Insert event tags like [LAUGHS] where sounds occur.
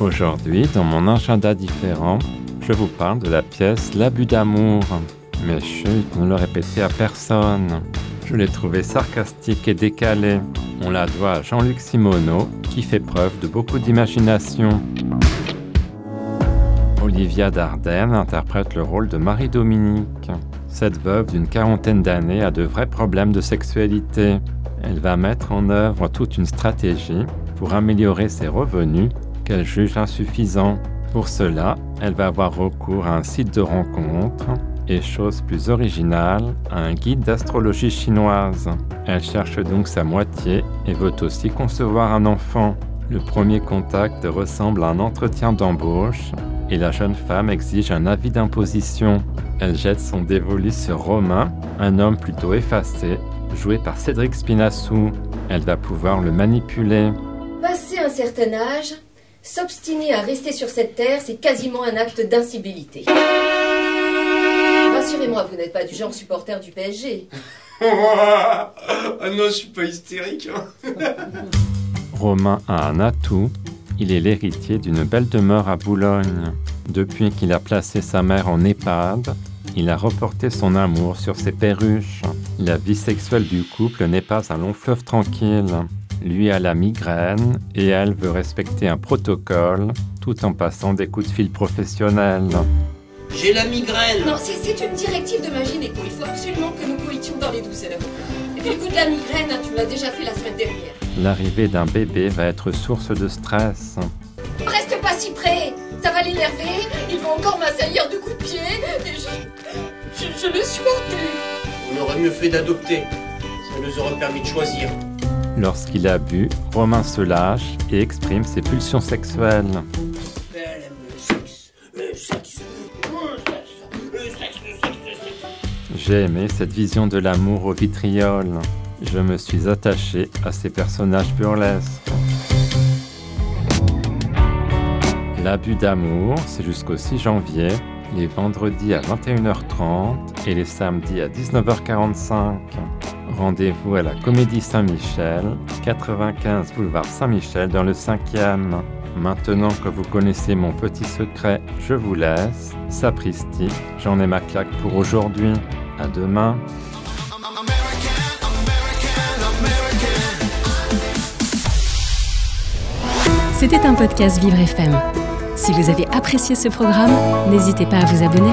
Aujourd'hui, dans mon agenda différent, je vous parle de la pièce L'abus d'amour. Mais chut, ne le répétez à personne. Je l'ai trouvée sarcastique et décalée. On la doit à Jean-Luc Simoneau, qui fait preuve de beaucoup d'imagination. Olivia Dardenne interprète le rôle de Marie-Dominique. Cette veuve d'une quarantaine d'années a de vrais problèmes de sexualité. Elle va mettre en œuvre toute une stratégie pour améliorer ses revenus qu'elle juge insuffisants. Pour cela, elle va avoir recours à un site de rencontre et, chose plus originale, à un guide d'astrologie chinoise. Elle cherche donc sa moitié et veut aussi concevoir un enfant. Le premier contact ressemble à un entretien d'embauche et la jeune femme exige un avis d'imposition. Elle jette son dévolu sur Romain, un homme plutôt effacé, joué par Cédric Spinassou. Elle va pouvoir le manipuler. Passé un certain âge, s'obstiner à rester sur cette terre, c'est quasiment un acte d'incivilité. Rassurez-moi, vous n'êtes pas du genre supporter du PSG. [LAUGHS] ah non, je suis pas hystérique. hein. [LAUGHS] Romain a un atout, il est l'héritier d'une belle demeure à Boulogne. Depuis qu'il a placé sa mère en EHPAD, il a reporté son amour sur ses perruches. La vie sexuelle du couple n'est pas un long fleuve tranquille. Lui a la migraine et elle veut respecter un protocole tout en passant des coups de fil professionnels. J'ai la migraine. Non, c'est une directive de ma gynéco. Il faut absolument que nous coïtions dans les douceurs. Et puis le coup de la migraine, tu me l'as déjà fait la semaine dernière. L'arrivée d'un bébé va être source de stress. Reste pas si près Ça va l'énerver, il va encore m'assaillir de coups de pied, et je... Je, je le supporte plus On aurait mieux fait d'adopter. Ça nous aurait permis de choisir. Lorsqu'il a bu, Romain se lâche et exprime ses pulsions sexuelles. J'ai aimé cette vision de l'amour au vitriol. Je me suis attaché à ces personnages burlesques. L'abus d'amour, c'est jusqu'au 6 janvier, les vendredis à 21h30 et les samedis à 19h45. Rendez-vous à la Comédie Saint-Michel, 95 boulevard Saint-Michel dans le 5e. Maintenant que vous connaissez mon petit secret, je vous laisse. Sapristi, j'en ai ma claque pour aujourd'hui. À demain. C'était un podcast Vivre FM. Si vous avez apprécié ce programme, n'hésitez pas à vous abonner.